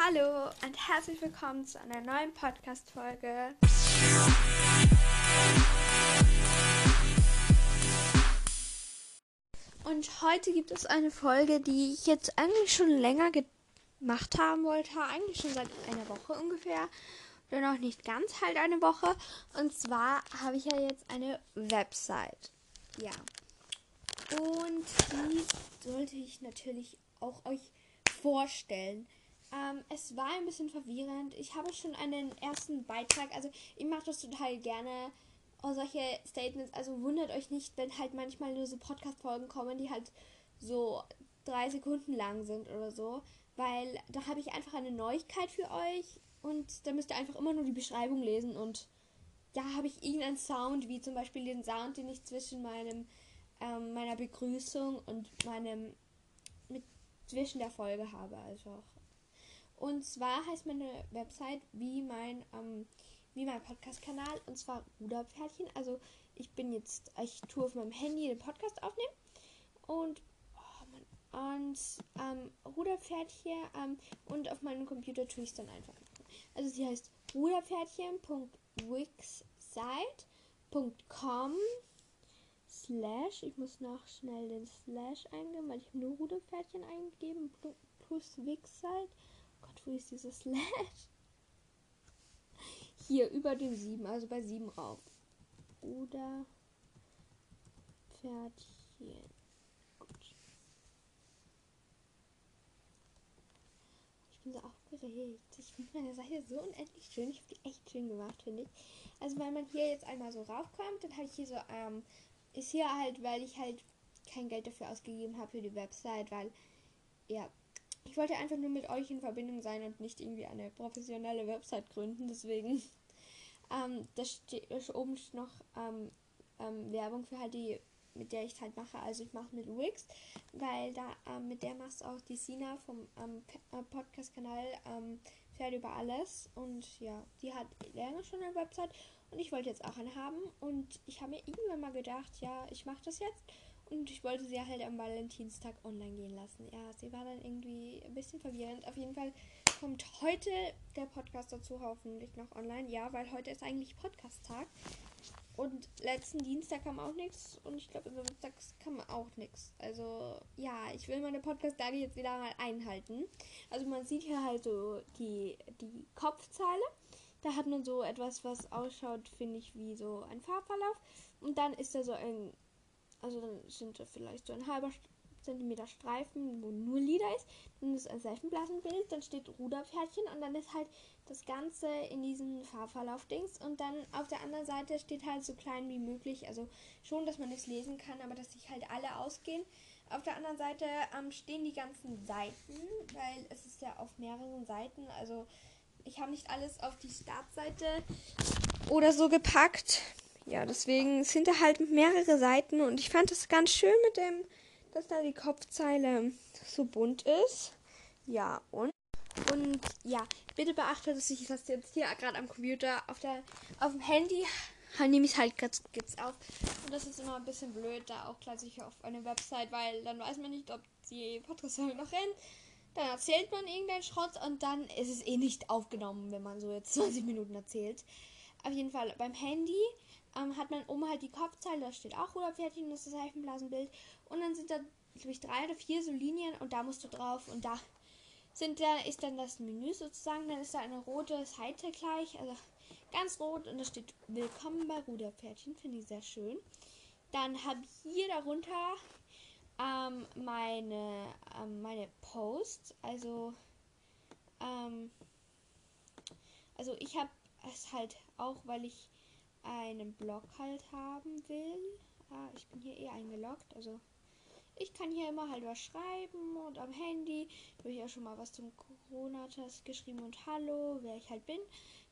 Hallo und herzlich willkommen zu einer neuen Podcast-Folge. Und heute gibt es eine Folge, die ich jetzt eigentlich schon länger gemacht haben wollte. Eigentlich schon seit einer Woche ungefähr. Oder noch nicht ganz halt eine Woche. Und zwar habe ich ja jetzt eine Website. Ja. Und die sollte ich natürlich auch euch vorstellen. Ähm, es war ein bisschen verwirrend. Ich habe schon einen ersten Beitrag, also ich mache das total gerne. Oh, solche Statements, also wundert euch nicht, wenn halt manchmal nur so Podcast-Folgen kommen, die halt so drei Sekunden lang sind oder so. Weil da habe ich einfach eine Neuigkeit für euch und da müsst ihr einfach immer nur die Beschreibung lesen und da habe ich irgendeinen Sound, wie zum Beispiel den Sound, den ich zwischen meinem ähm, meiner Begrüßung und meinem mit zwischen der Folge habe. Also und zwar heißt meine Website wie mein, ähm, wie mein Podcast-Kanal und zwar Ruderpferdchen. Also ich bin jetzt, ich tue auf meinem Handy den Podcast aufnehmen und oh Mann, und ähm, Ruderpferdchen ähm, und auf meinem Computer tue ich es dann einfach. Also sie heißt ruderpferdchen.wixsite.com slash, ich muss noch schnell den slash eingeben, weil ich nur Ruderpferdchen eingegeben plus Wixsite Ist dieses Slash? Hier, über dem 7, also bei 7 rauf. Oder Pferdchen. Gut. Ich bin so aufgeregt. Ich finde meine Seite so unendlich schön. Ich habe die echt schön gemacht, finde ich. Also wenn man hier jetzt einmal so raufkommt, dann habe ich hier so, ähm, ist hier halt, weil ich halt kein Geld dafür ausgegeben habe für die Website, weil, ja, ich wollte einfach nur mit euch in Verbindung sein und nicht irgendwie eine professionelle Website gründen. Deswegen, ähm, da steht oben noch ähm, ähm, Werbung für halt die, mit der ich halt mache. Also ich mache mit Wix, weil da ähm, mit der machst auch die Sina vom ähm, äh, Podcast-Kanal ähm, Pferd über alles. Und ja, die hat länger schon eine Website und ich wollte jetzt auch eine haben. Und ich habe mir irgendwann mal gedacht, ja, ich mache das jetzt. Und ich wollte sie halt am Valentinstag online gehen lassen. Ja, sie war dann irgendwie ein bisschen verwirrend. Auf jeden Fall kommt heute der Podcast dazu hoffentlich noch online. Ja, weil heute ist eigentlich Podcast-Tag. Und letzten Dienstag kam auch nichts. Und ich glaube, Samstag kam auch nichts. Also, ja, ich will meine Podcast-Tage jetzt wieder mal einhalten. Also, man sieht hier halt so die, die Kopfzeile. Da hat man so etwas, was ausschaut, finde ich, wie so ein Farbverlauf. Und dann ist da so ein also dann sind da vielleicht so ein halber Zentimeter Streifen, wo nur Lieder ist. Dann ist ein Seifenblasenbild, dann steht Ruderpferdchen und dann ist halt das Ganze in diesem Farbverlauf-Dings. Und dann auf der anderen Seite steht halt so klein wie möglich, also schon, dass man es lesen kann, aber dass sich halt alle ausgehen. Auf der anderen Seite ähm, stehen die ganzen Seiten, weil es ist ja auf mehreren Seiten. Also ich habe nicht alles auf die Startseite oder so gepackt ja, deswegen sind da halt mehrere Seiten und ich fand es ganz schön mit dem, dass da die Kopfzeile so bunt ist. Ja, und und ja, bitte beachtet, dass ich das jetzt hier gerade am Computer auf der auf dem Handy nehme ich halt ganz geht's auf. Und das ist immer ein bisschen blöd, da auch gleich auf eine Website, weil dann weiß man nicht, ob die Podcast-Folge noch rennt. Dann erzählt man irgendeinen Schrott und dann ist es eh nicht aufgenommen, wenn man so jetzt 20 Minuten erzählt. Auf jeden Fall beim Handy ähm, hat man oben halt die Kopfzeile, da steht auch Ruderpferdchen, das ist das Seifenblasenbild. Und dann sind da, glaube ich, drei oder vier so Linien und da musst du drauf und da sind da, ist dann das Menü sozusagen, dann ist da eine rote Seite gleich, also ganz rot und da steht Willkommen bei Ruderpferdchen, finde ich sehr schön. Dann habe ich hier darunter ähm, meine, ähm, meine Posts, also ähm, also ich habe es halt auch, weil ich einen Blog halt haben will. Ah, ich bin hier eh eingeloggt, also ich kann hier immer halt was schreiben und am Handy habe ich ja schon mal was zum Corona-Test geschrieben und Hallo, wer ich halt bin.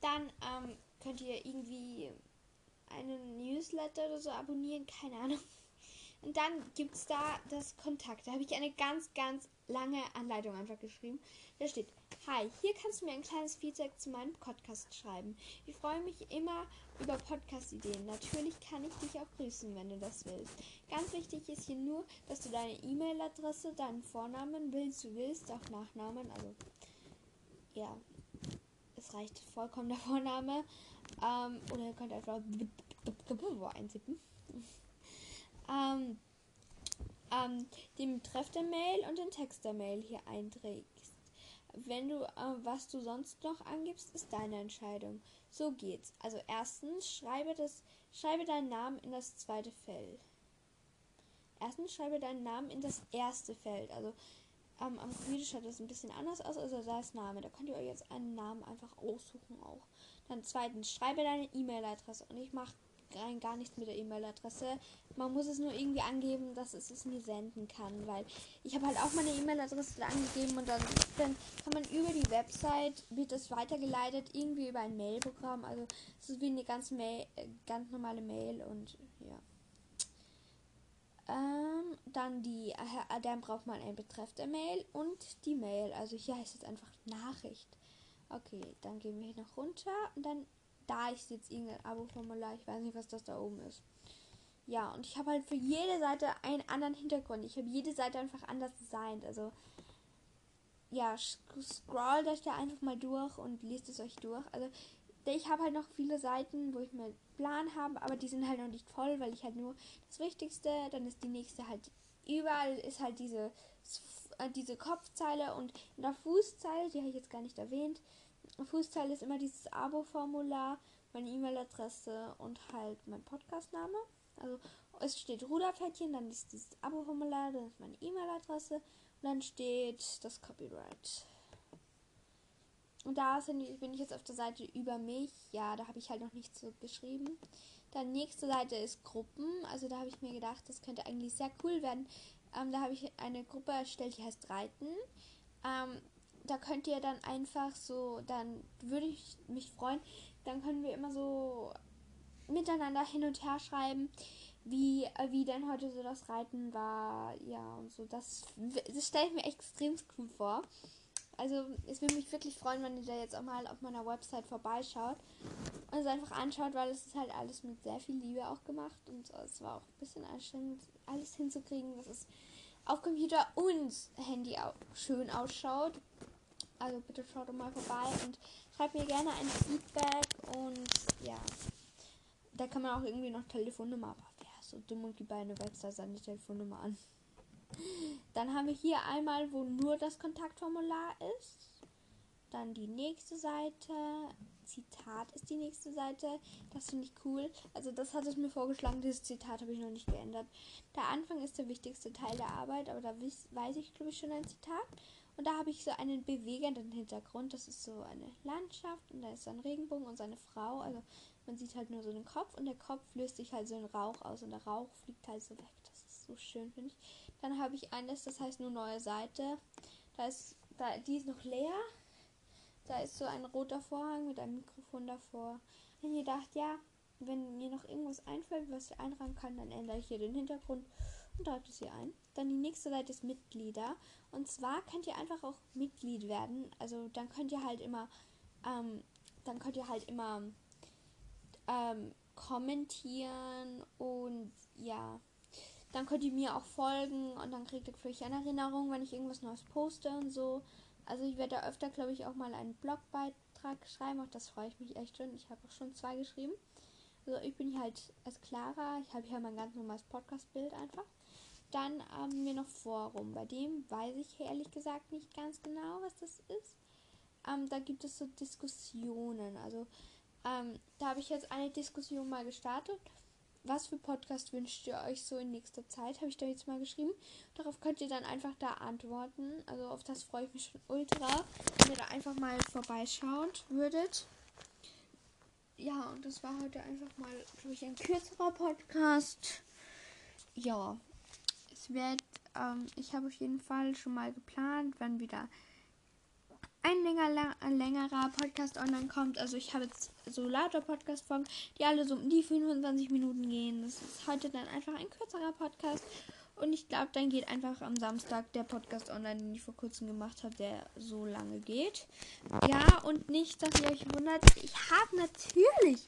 Dann ähm, könnt ihr irgendwie einen Newsletter oder so abonnieren, keine Ahnung. Und dann gibt es da das Kontakt. Da habe ich eine ganz, ganz lange Anleitung einfach geschrieben. Da steht, hi, hier kannst du mir ein kleines Feedback zu meinem Podcast schreiben. Ich freue mich immer über Podcast-Ideen. Natürlich kann ich dich auch grüßen, wenn du das willst. Ganz wichtig ist hier nur, dass du deine E-Mail-Adresse, deinen Vornamen, willst du willst, auch Nachnamen, also ja, es reicht vollkommen der Vorname. Ähm, oder ihr könnt einfach eintippen. ähm, ähm, den Betreff der Mail und den Text der Mail hier einträgst. Wenn du, äh, was du sonst noch angibst, ist deine Entscheidung. So geht's. Also erstens, schreibe, das, schreibe deinen Namen in das zweite Feld. Erstens, schreibe deinen Namen in das erste Feld. Also ähm, am Computer schaut das ein bisschen anders aus. Also da ist Name. Da könnt ihr euch jetzt einen Namen einfach aussuchen auch. Dann zweitens, schreibe deine E-Mail-Adresse. Und ich mache rein gar nichts mit der E-Mail-Adresse. Man muss es nur irgendwie angeben, dass es es mir senden kann, weil ich habe halt auch meine E-Mail-Adresse angegeben und dann, dann kann man über die Website, wird das weitergeleitet, irgendwie über ein Mail-Programm. Also es ist wie eine ganz, Mail, äh, ganz normale Mail und ja. Ähm, dann die, äh, dann braucht man einen Betreff der Mail und die Mail. Also hier heißt es einfach Nachricht. Okay, dann gehen wir hier noch runter und dann da ist jetzt irgendein Abo-Formular. Ich weiß nicht, was das da oben ist. Ja, und ich habe halt für jede Seite einen anderen Hintergrund. Ich habe jede Seite einfach anders designt. Also, ja, scrollt euch da einfach mal durch und liest es euch durch. Also, ich habe halt noch viele Seiten, wo ich mir Plan habe, aber die sind halt noch nicht voll, weil ich halt nur das Wichtigste, dann ist die nächste halt überall ist halt diese, äh, diese Kopfzeile und in der Fußzeile, die habe ich jetzt gar nicht erwähnt, Fußteil ist immer dieses Abo-Formular, meine E-Mail-Adresse und halt mein Podcastname. Also es steht Ruderpferdchen, dann ist dieses Abo-Formular, dann ist meine E-Mail-Adresse und dann steht das Copyright. Und da bin ich jetzt auf der Seite über mich. Ja, da habe ich halt noch nichts so geschrieben. Dann nächste Seite ist Gruppen. Also da habe ich mir gedacht, das könnte eigentlich sehr cool werden. Ähm, da habe ich eine Gruppe erstellt, die heißt Reiten. Ähm, da könnt ihr dann einfach so, dann würde ich mich freuen, dann können wir immer so miteinander hin und her schreiben, wie, äh, wie denn heute so das Reiten war. Ja, und so. Das, das stelle ich mir extrem cool vor. Also, es würde mich wirklich freuen, wenn ihr da jetzt auch mal auf meiner Website vorbeischaut und es einfach anschaut, weil es ist halt alles mit sehr viel Liebe auch gemacht und es war auch ein bisschen anstrengend, alles hinzukriegen, dass es auf Computer und Handy auch schön ausschaut. Also bitte schaut doch mal vorbei und schreibt mir gerne ein Feedback und ja. Da kann man auch irgendwie noch Telefonnummer, aber wer ist so dumm und gibt bei einer Website seine Telefonnummer an. Dann haben wir hier einmal, wo nur das Kontaktformular ist. Dann die nächste Seite. Zitat ist die nächste Seite. Das finde ich cool. Also das hat es mir vorgeschlagen. Dieses Zitat habe ich noch nicht geändert. Der Anfang ist der wichtigste Teil der Arbeit, aber da weiß ich, glaube ich, schon ein Zitat. Und da habe ich so einen bewegenden Hintergrund. Das ist so eine Landschaft und da ist ein Regenbogen und seine Frau. Also man sieht halt nur so den Kopf und der Kopf löst sich halt so in Rauch aus und der Rauch fliegt halt so weg. Das ist so schön, finde ich. Dann habe ich eines, das heißt nur neue Seite. Da ist, da, die ist noch leer. Da ist so ein roter Vorhang mit einem Mikrofon davor. Und ihr dacht, ja, wenn mir noch irgendwas einfällt, was ich einrahmen kann, dann ändere ich hier den Hintergrund und trage es hier ein. Dann die nächste Seite ist Mitglieder. Und zwar könnt ihr einfach auch Mitglied werden. Also dann könnt ihr halt immer, ähm, dann könnt ihr halt immer ähm, kommentieren und ja, dann könnt ihr mir auch folgen und dann kriegt ihr vielleicht eine Erinnerung, wenn ich irgendwas Neues poste und so. Also ich werde da öfter, glaube ich, auch mal einen Blogbeitrag schreiben. Auch das freue ich mich echt schon. Ich habe auch schon zwei geschrieben. Also ich bin hier halt als Clara. Ich habe hier mein ganz normales Podcast-Bild einfach. Dann haben wir noch Forum. Bei dem weiß ich ehrlich gesagt nicht ganz genau, was das ist. Ähm, da gibt es so Diskussionen. Also ähm, da habe ich jetzt eine Diskussion mal gestartet. Was für Podcast wünscht ihr euch so in nächster Zeit? Habe ich da jetzt mal geschrieben. Darauf könnt ihr dann einfach da antworten. Also auf das freue ich mich schon ultra, wenn ihr da einfach mal vorbeischaut würdet. Ja, und das war heute einfach mal, glaube ich, ein kürzerer Podcast. Ja, wird, ähm, ich habe auf jeden Fall schon mal geplant, wann wieder ein länger, längerer Podcast online kommt. Also ich habe jetzt so lauter Podcast-Folgen, die alle so um die 25 Minuten gehen. Das ist heute dann einfach ein kürzerer Podcast. Und ich glaube, dann geht einfach am Samstag der Podcast online, den ich vor kurzem gemacht habe, der so lange geht. Ja, und nicht, dass ihr euch wundert, ich habe natürlich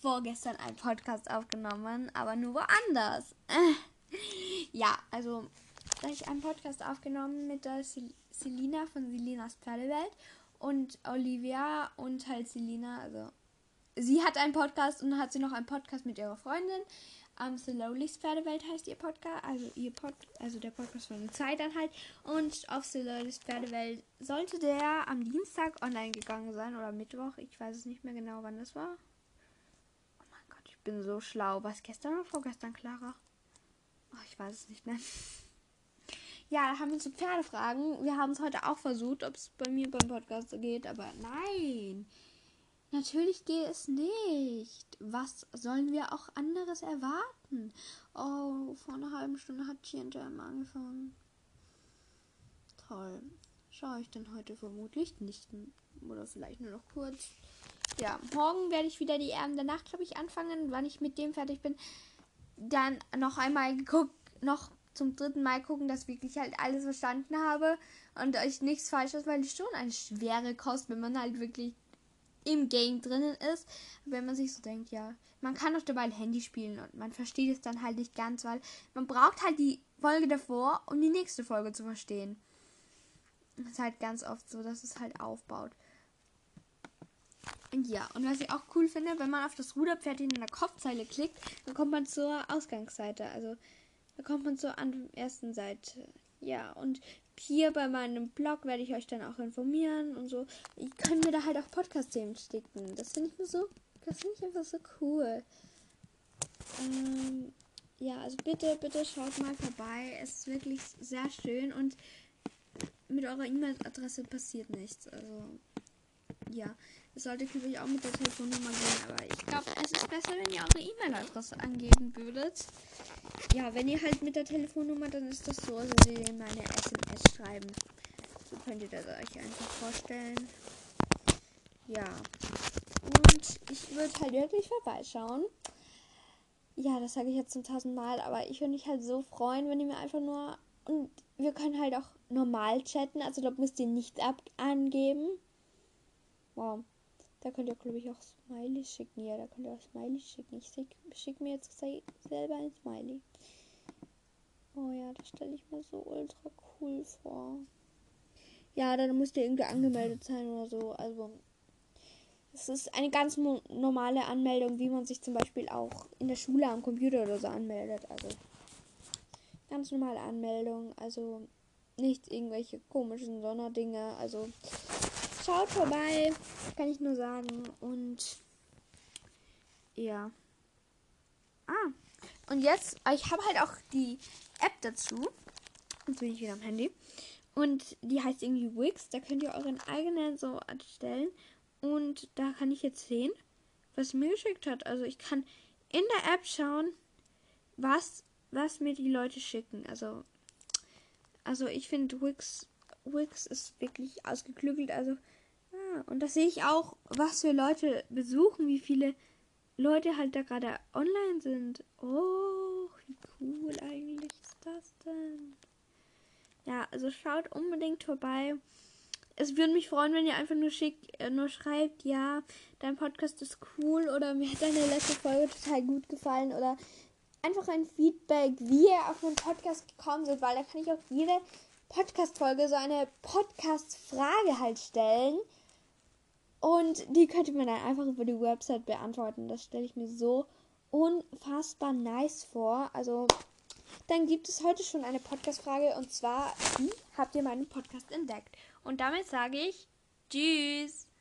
vorgestern einen Podcast aufgenommen, aber nur woanders. Äh ja, also da habe ich einen Podcast aufgenommen mit der Selina von Selinas Pferdewelt und Olivia und halt Selina. Also sie hat einen Podcast und hat sie noch einen Podcast mit ihrer Freundin. Um, Slowly's Pferdewelt heißt ihr Podcast, also ihr Pod, also der Podcast von der Zeit dann halt. Und auf Slowly's Pferdewelt sollte der am Dienstag online gegangen sein oder Mittwoch. Ich weiß es nicht mehr genau, wann das war. Oh mein Gott, ich bin so schlau. Was gestern oder vorgestern, Clara? Oh, ich weiß es nicht mehr. Ja, da haben wir so Pferdefragen. Wir haben es heute auch versucht, ob es bei mir beim Podcast geht, aber nein. Natürlich geht es nicht. Was sollen wir auch anderes erwarten? Oh, vor einer halben Stunde hat GNTM angefangen. Toll. Schaue ich dann heute vermutlich nicht. Oder vielleicht nur noch kurz. Ja, morgen werde ich wieder die Erben der Nacht, glaube ich, anfangen. Wann ich mit dem fertig bin. Dann noch einmal geguckt, noch zum dritten Mal gucken, dass ich wirklich halt alles verstanden habe und euch nichts Falsches, weil es schon eine schwere Kost, wenn man halt wirklich im Game drinnen ist. Wenn man sich so denkt, ja, man kann auch dabei ein Handy spielen und man versteht es dann halt nicht ganz, weil man braucht halt die Folge davor, um die nächste Folge zu verstehen. Das ist halt ganz oft so, dass es halt aufbaut. Und ja, und was ich auch cool finde, wenn man auf das Ruderpferd in der Kopfzeile klickt, dann kommt man zur Ausgangsseite. Also da kommt man zur ersten Seite. Ja, und hier bei meinem Blog werde ich euch dann auch informieren und so. Ich kann mir da halt auch Podcast-Themen sticken. Das finde ich mir so, das finde ich einfach so cool. Ähm, ja, also bitte, bitte schaut mal vorbei. Es ist wirklich sehr schön und mit eurer E-Mail-Adresse passiert nichts. Also, ja. Es sollte natürlich auch mit der Telefonnummer gehen, aber ich glaube, es ist besser, wenn ihr eure E-Mail-Adresse angeben würdet. Ja, wenn ihr halt mit der Telefonnummer, dann ist das so, also sie meine SMS schreiben. So könnt ihr das euch einfach vorstellen. Ja. Und ich würde halt wirklich vorbeischauen. Ja, das sage ich jetzt zum tausend Mal, aber ich würde mich halt so freuen, wenn ihr mir einfach nur. Und wir können halt auch normal chatten, also da müsst ihr nichts ab angeben. Wow. Da könnt ihr, glaube ich, auch Smiley schicken. Ja, da könnt ihr auch Smiley schicken. Ich schicke schick mir jetzt selber ein Smiley. Oh ja, das stelle ich mir so ultra cool vor. Ja, dann müsst ihr irgendwie angemeldet sein oder so. Also, es ist eine ganz normale Anmeldung, wie man sich zum Beispiel auch in der Schule am Computer oder so anmeldet. Also, ganz normale Anmeldung. Also, nicht irgendwelche komischen Sonderdinge. Also, Schaut vorbei, kann ich nur sagen. Und ja. Ah. Und jetzt, ich habe halt auch die App dazu. Jetzt bin ich wieder am Handy. Und die heißt irgendwie Wix. Da könnt ihr euren eigenen so erstellen. Und da kann ich jetzt sehen, was mir geschickt hat. Also ich kann in der App schauen, was, was mir die Leute schicken. Also, also ich finde Wix, Wix ist wirklich ausgeklügelt. Also und das sehe ich auch, was für Leute besuchen, wie viele Leute halt da gerade online sind. Oh, wie cool eigentlich ist das denn? Ja, also schaut unbedingt vorbei. Es würde mich freuen, wenn ihr einfach nur schickt, äh, nur schreibt, ja, dein Podcast ist cool oder mir hat deine letzte Folge total gut gefallen oder einfach ein Feedback, wie ihr auf meinen Podcast gekommen seid, weil da kann ich auf jede Podcast-Folge so eine Podcast-Frage halt stellen. Und die könnte man dann einfach über die Website beantworten. Das stelle ich mir so unfassbar nice vor. Also, dann gibt es heute schon eine Podcast-Frage und zwar: Wie habt ihr meinen Podcast entdeckt? Und damit sage ich Tschüss.